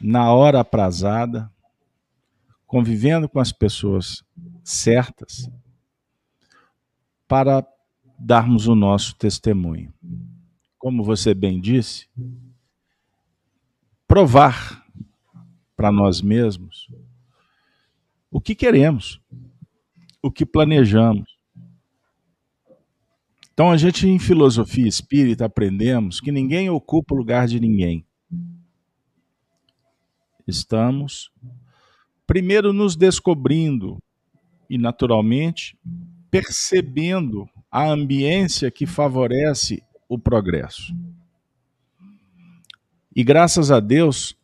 na hora aprazada, convivendo com as pessoas certas, para darmos o nosso testemunho. Como você bem disse, provar para nós mesmos o que queremos, o que planejamos. Então, a gente, em filosofia espírita, aprendemos que ninguém ocupa o lugar de ninguém. Estamos, primeiro, nos descobrindo e, naturalmente, percebendo a ambiência que favorece o progresso. E graças a Deus,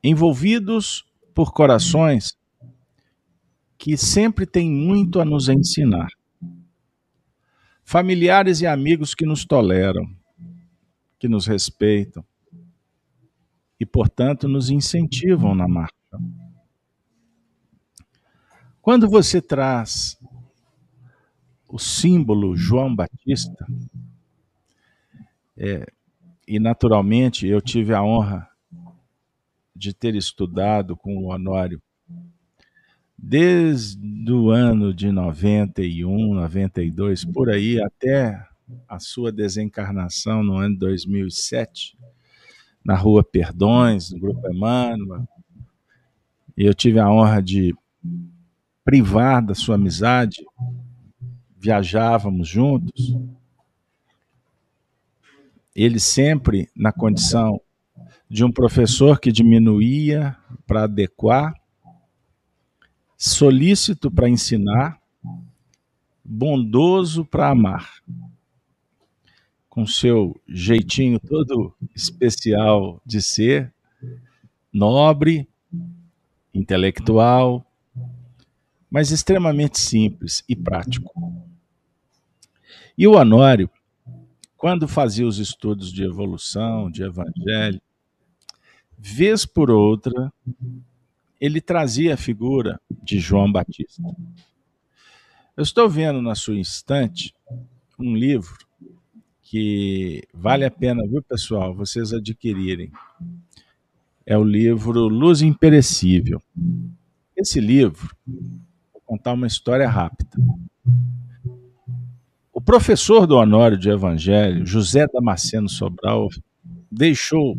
envolvidos por corações que sempre têm muito a nos ensinar familiares e amigos que nos toleram, que nos respeitam e, portanto, nos incentivam na marcha. Quando você traz o símbolo João Batista, é, e naturalmente eu tive a honra de ter estudado com o Honório desde o ano de 91, 92, por aí, até a sua desencarnação no ano de 2007, na Rua Perdões, no Grupo Emmanuel. E eu tive a honra de privar da sua amizade, viajávamos juntos. Ele sempre na condição de um professor que diminuía para adequar solícito para ensinar, bondoso para amar. Com seu jeitinho todo especial de ser, nobre, intelectual, mas extremamente simples e prático. E o Honório, quando fazia os estudos de evolução, de evangelho, vez por outra, ele trazia a figura de João Batista. Eu estou vendo na sua estante um livro que vale a pena, viu, pessoal, vocês adquirirem. É o livro Luz Imperecível. Esse livro, vou contar uma história rápida. Professor do Honório de Evangelho, José Damasceno Sobral, deixou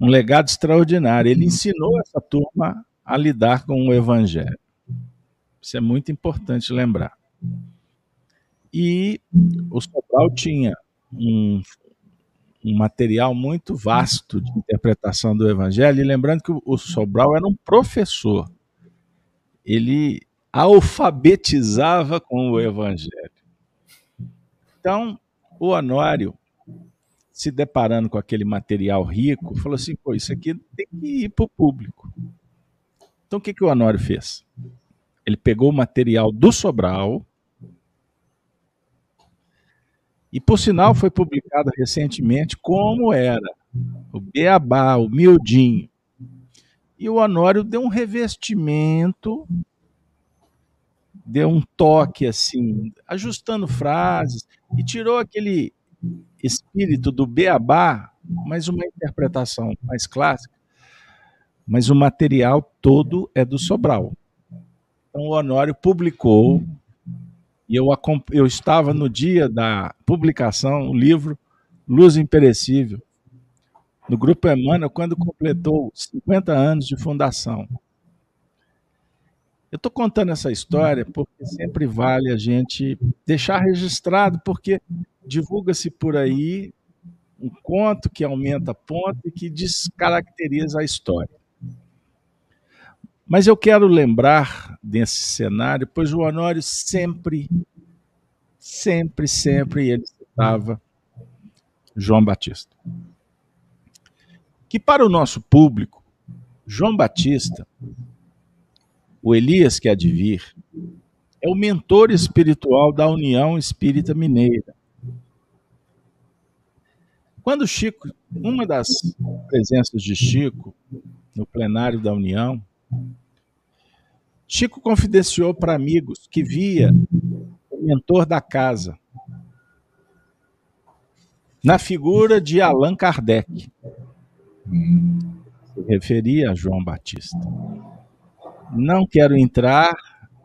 um legado extraordinário. Ele ensinou essa turma a lidar com o evangelho. Isso é muito importante lembrar. E o Sobral tinha um, um material muito vasto de interpretação do evangelho, e lembrando que o Sobral era um professor. Ele alfabetizava com o evangelho. Então, o Honório se deparando com aquele material rico, falou assim: pô, isso aqui tem que ir para o público. Então o que, que o Honório fez? Ele pegou o material do Sobral, e por sinal foi publicado recentemente como era o Beabá, o miudinho. E o Honório deu um revestimento, deu um toque assim, ajustando frases, e tirou aquele espírito do beabá, mas uma interpretação mais clássica, mas o material todo é do Sobral. Então o Honório publicou, e eu, eu estava no dia da publicação, o livro Luz Imperecível, no Grupo Emmanuel, quando completou 50 anos de fundação. Eu estou contando essa história porque sempre vale a gente deixar registrado, porque divulga-se por aí um conto que aumenta ponto e que descaracteriza a história. Mas eu quero lembrar desse cenário, pois o Honório sempre, sempre, sempre ele citava João Batista. Que para o nosso público, João Batista, o Elias que há de vir, é o mentor espiritual da União Espírita Mineira. Quando Chico, uma das presenças de Chico no plenário da União, Chico confidenciou para amigos que via o mentor da casa na figura de Allan Kardec. Se referia a João Batista. Não quero entrar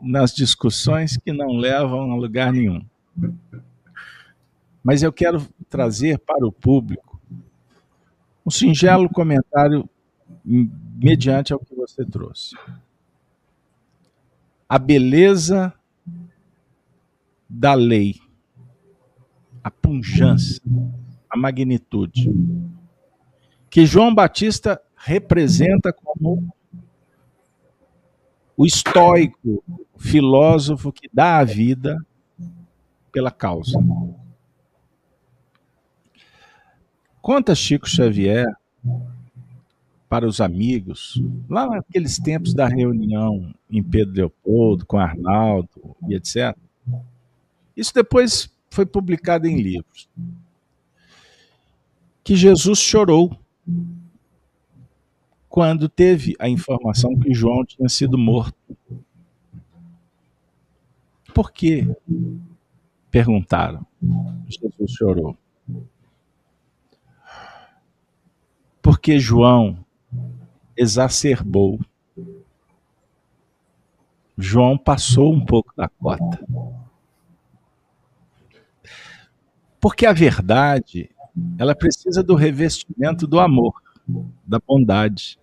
nas discussões que não levam a lugar nenhum. Mas eu quero trazer para o público um singelo comentário mediante ao que você trouxe. A beleza da lei, a punjância, a magnitude, que João Batista representa como o estoico filósofo que dá a vida pela causa. Conta Chico Xavier para os amigos, lá naqueles tempos da reunião em Pedro Leopoldo, com Arnaldo e etc. Isso depois foi publicado em livros. Que Jesus chorou quando teve a informação que João tinha sido morto. Por que? Perguntaram. Jesus chorou. Porque João exacerbou. João passou um pouco da cota. Porque a verdade, ela precisa do revestimento do amor, da bondade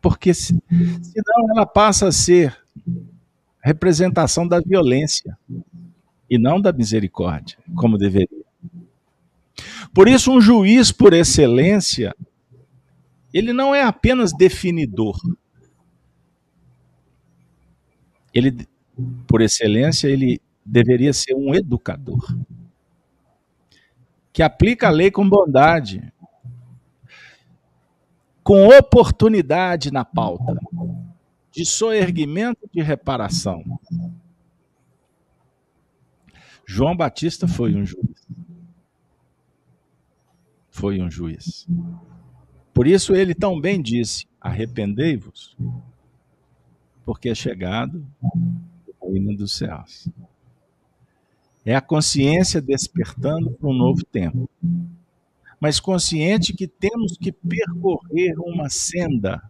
porque se, senão ela passa a ser representação da violência e não da misericórdia, como deveria. Por isso, um juiz por excelência, ele não é apenas definidor. Ele, por excelência, ele deveria ser um educador que aplica a lei com bondade, com oportunidade na pauta, de soerguimento de reparação. João Batista foi um juiz. Foi um juiz. Por isso ele também disse: arrependei-vos, porque é chegado o reino dos céus. É a consciência despertando para um novo tempo mas consciente que temos que percorrer uma senda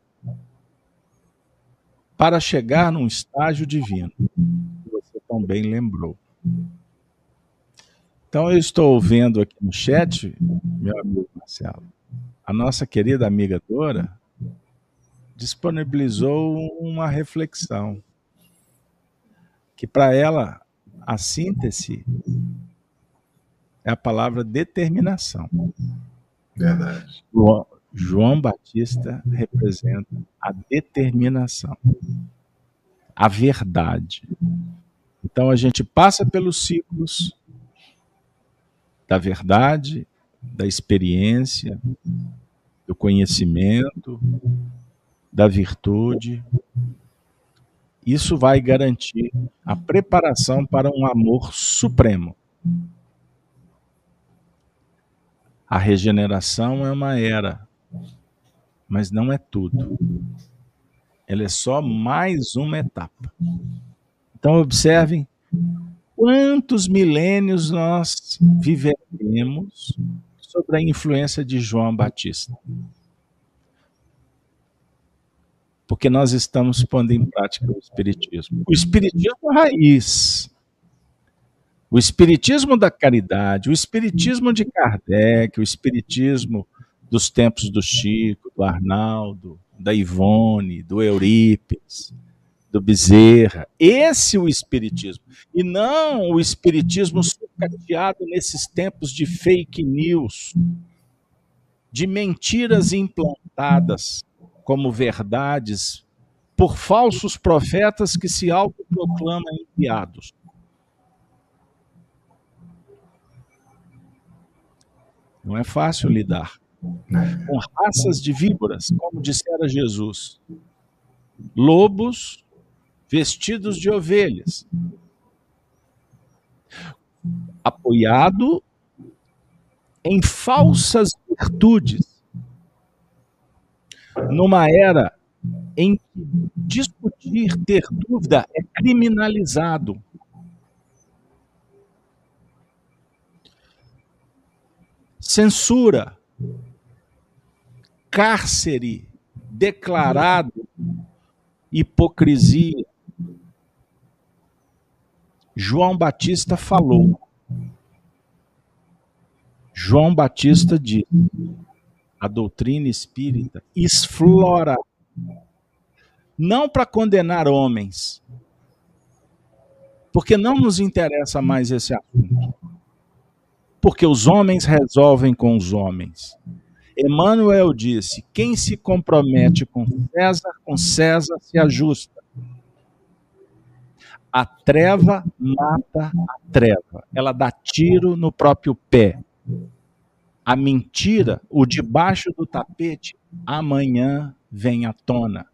para chegar num estágio divino. Você também lembrou. Então, eu estou vendo aqui no chat, meu amigo Marcelo, a nossa querida amiga Dora disponibilizou uma reflexão que para ela a síntese é a palavra determinação. Verdade. João, João Batista representa a determinação, a verdade. Então a gente passa pelos ciclos da verdade, da experiência, do conhecimento, da virtude. Isso vai garantir a preparação para um amor supremo. A regeneração é uma era, mas não é tudo. Ela é só mais uma etapa. Então, observem quantos milênios nós viveremos sobre a influência de João Batista. Porque nós estamos pondo em prática o Espiritismo. O Espiritismo é raiz. O espiritismo da caridade, o espiritismo de Kardec, o espiritismo dos tempos do Chico, do Arnaldo, da Ivone, do Eurípides, do Bezerra. Esse é o espiritismo. E não o espiritismo sucateado nesses tempos de fake news, de mentiras implantadas como verdades por falsos profetas que se autoproclamam enviados. Não é fácil lidar com raças de víboras, como dissera Jesus, lobos vestidos de ovelhas, apoiado em falsas virtudes, numa era em que discutir, ter dúvida é criminalizado. Censura, cárcere declarado, hipocrisia. João Batista falou. João Batista disse: a doutrina espírita explora não para condenar homens, porque não nos interessa mais esse assunto. Porque os homens resolvem com os homens. Emmanuel disse: quem se compromete com César, com César se ajusta. A treva mata a treva, ela dá tiro no próprio pé. A mentira, o debaixo do tapete, amanhã vem à tona.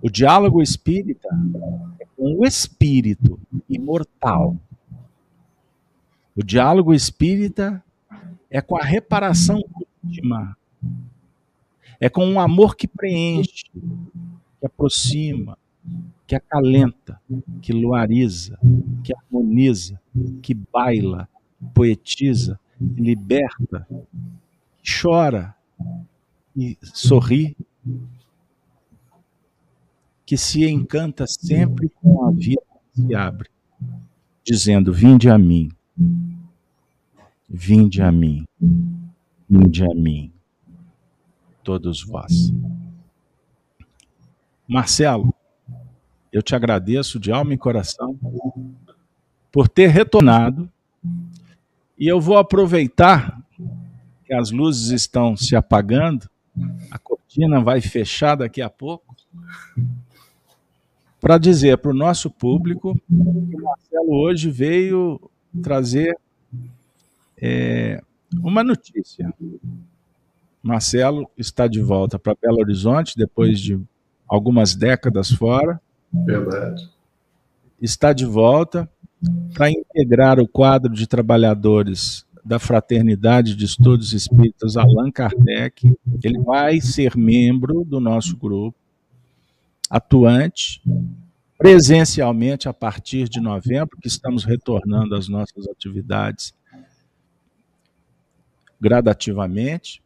O diálogo espírita é com o espírito imortal. O diálogo espírita é com a reparação íntima. É com um amor que preenche, que aproxima, que acalenta, que luariza, que harmoniza, que baila, poetiza, liberta, chora e sorri que se encanta sempre com a vida que se abre, dizendo: Vinde a mim, vinde a mim, vinde a mim, todos vós. Marcelo, eu te agradeço de alma e coração por ter retornado e eu vou aproveitar que as luzes estão se apagando, a cortina vai fechar daqui a pouco para dizer para o nosso público que o Marcelo hoje veio trazer é, uma notícia. Marcelo está de volta para Belo Horizonte depois de algumas décadas fora. Verdade. Está de volta para integrar o quadro de trabalhadores da Fraternidade de Estudos Espíritas Allan Kardec. Ele vai ser membro do nosso grupo atuante presencialmente a partir de novembro, que estamos retornando às nossas atividades gradativamente.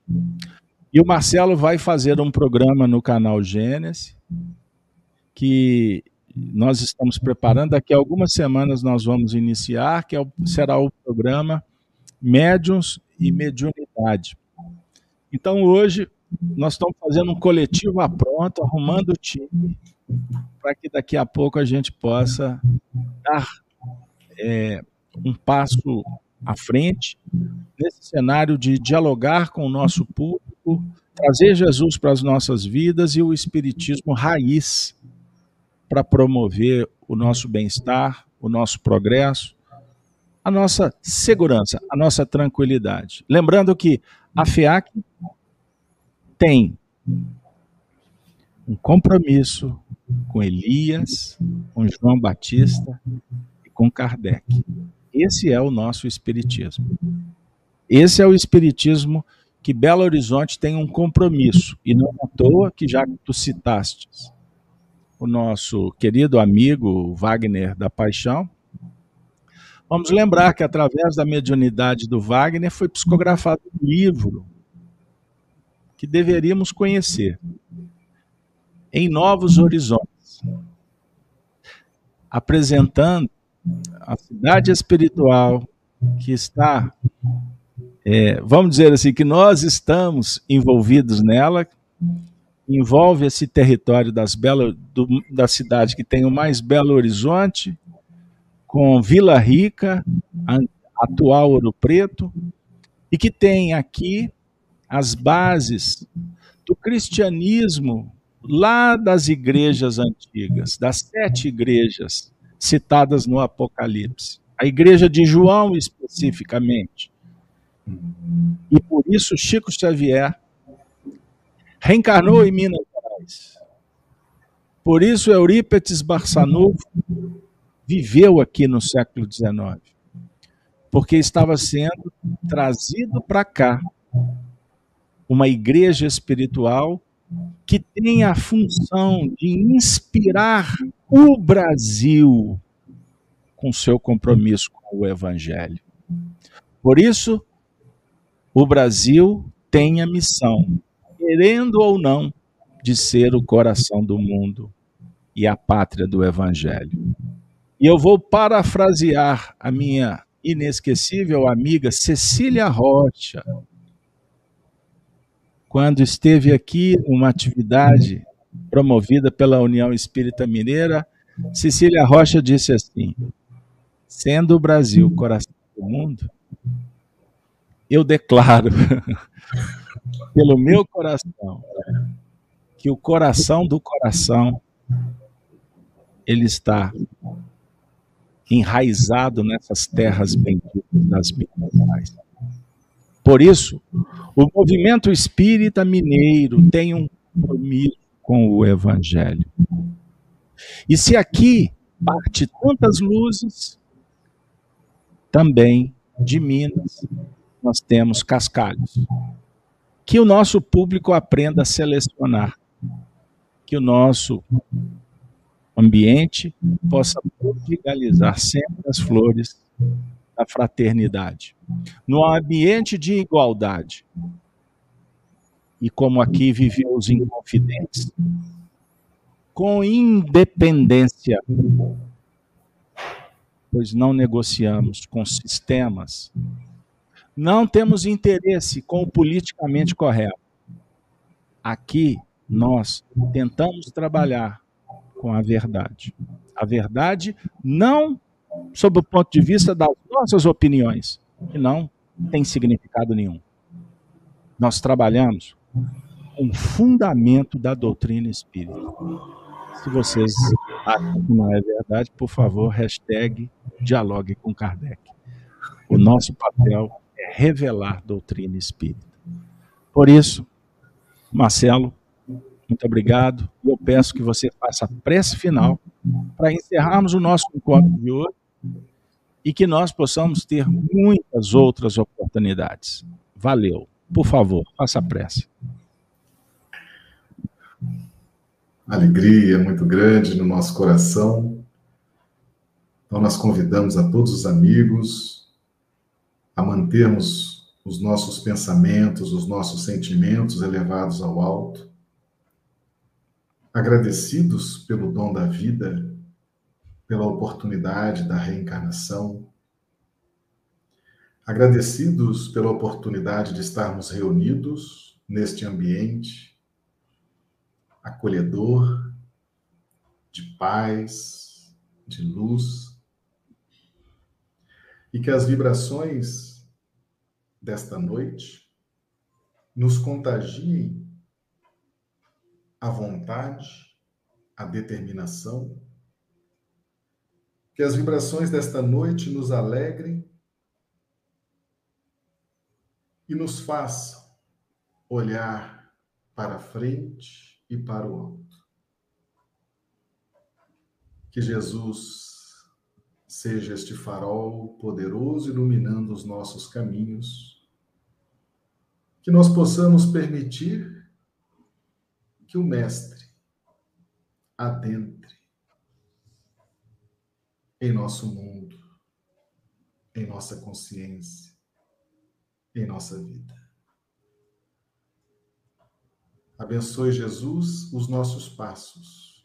E o Marcelo vai fazer um programa no canal Gênesis, que nós estamos preparando. Daqui a algumas semanas nós vamos iniciar, que é o, será o programa Médiuns e Mediunidade. Então, hoje, nós estamos fazendo um coletivo a pronto, arrumando o time, para que daqui a pouco a gente possa dar é, um passo à frente nesse cenário de dialogar com o nosso público, trazer Jesus para as nossas vidas e o Espiritismo raiz para promover o nosso bem-estar, o nosso progresso, a nossa segurança, a nossa tranquilidade. Lembrando que a FEAC tem um compromisso com Elias, com João Batista e com Kardec. Esse é o nosso espiritismo. Esse é o espiritismo que Belo Horizonte tem um compromisso, e não à toa que já tu citaste o nosso querido amigo Wagner da Paixão, vamos lembrar que através da mediunidade do Wagner foi psicografado um livro que deveríamos conhecer. Em Novos Horizontes, apresentando a cidade espiritual que está, é, vamos dizer assim, que nós estamos envolvidos nela, envolve esse território das belo, do, da cidade que tem o mais belo horizonte, com Vila Rica, atual Ouro Preto, e que tem aqui as bases do cristianismo lá das igrejas antigas, das sete igrejas citadas no Apocalipse. A igreja de João, especificamente. E por isso Chico Xavier reencarnou em Minas Gerais. Por isso Eurípides Barçanufo viveu aqui no século XIX. Porque estava sendo trazido para cá uma igreja espiritual que tem a função de inspirar o Brasil com seu compromisso com o Evangelho. Por isso, o Brasil tem a missão, querendo ou não, de ser o coração do mundo e a pátria do Evangelho. E eu vou parafrasear a minha inesquecível amiga Cecília Rocha, quando esteve aqui uma atividade promovida pela União Espírita Mineira, Cecília Rocha disse assim: sendo o Brasil o coração do mundo, eu declaro, (laughs) pelo meu coração, que o coração do coração ele está enraizado nessas terras benditas das Minas Gerais. Por isso, o movimento espírita mineiro tem um compromisso com o Evangelho. E se aqui parte tantas luzes, também de Minas nós temos cascalhos. Que o nosso público aprenda a selecionar, que o nosso ambiente possa prodigalizar sempre as flores da fraternidade. No ambiente de igualdade. E como aqui viveu os inconfidentes, com independência, pois não negociamos com sistemas, não temos interesse com o politicamente correto. Aqui nós tentamos trabalhar com a verdade. A verdade não sob o ponto de vista das nossas opiniões, que não tem significado nenhum. Nós trabalhamos com o fundamento da doutrina espírita. Se vocês acham que não é verdade, por favor, hashtag dialogue com Kardec. O nosso papel é revelar doutrina espírita. Por isso, Marcelo, muito obrigado. Eu peço que você faça a prece final para encerrarmos o nosso encontro de hoje e que nós possamos ter muitas outras oportunidades. Valeu. Por favor, faça a prece. Alegria muito grande no nosso coração. Então, nós convidamos a todos os amigos a mantermos os nossos pensamentos, os nossos sentimentos elevados ao alto, agradecidos pelo dom da vida pela oportunidade da reencarnação, agradecidos pela oportunidade de estarmos reunidos neste ambiente acolhedor, de paz, de luz, e que as vibrações desta noite nos contagiem a vontade, a determinação que as vibrações desta noite nos alegrem e nos façam olhar para frente e para o alto. Que Jesus seja este farol poderoso iluminando os nossos caminhos. Que nós possamos permitir que o Mestre adentre em nosso mundo, em nossa consciência, em nossa vida. Abençoe, Jesus, os nossos passos,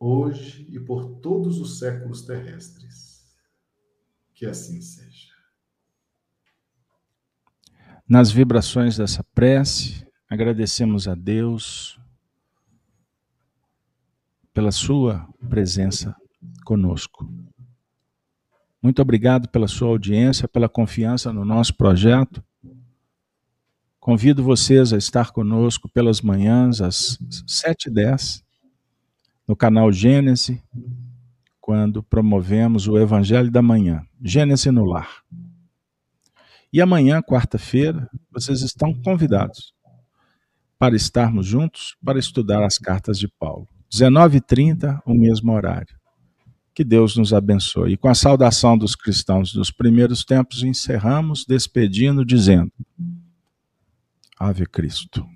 hoje e por todos os séculos terrestres. Que assim seja. Nas vibrações dessa prece, agradecemos a Deus pela sua presença conosco. Muito obrigado pela sua audiência, pela confiança no nosso projeto. Convido vocês a estar conosco pelas manhãs às 7h10 no canal Gênesis, quando promovemos o Evangelho da Manhã, Gênesis no Lar. E amanhã, quarta-feira, vocês estão convidados para estarmos juntos para estudar as cartas de Paulo. 19h30, o mesmo horário. Que Deus nos abençoe. E com a saudação dos cristãos dos primeiros tempos, encerramos despedindo, dizendo: Ave Cristo.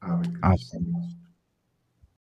Ave Cristo. Ave.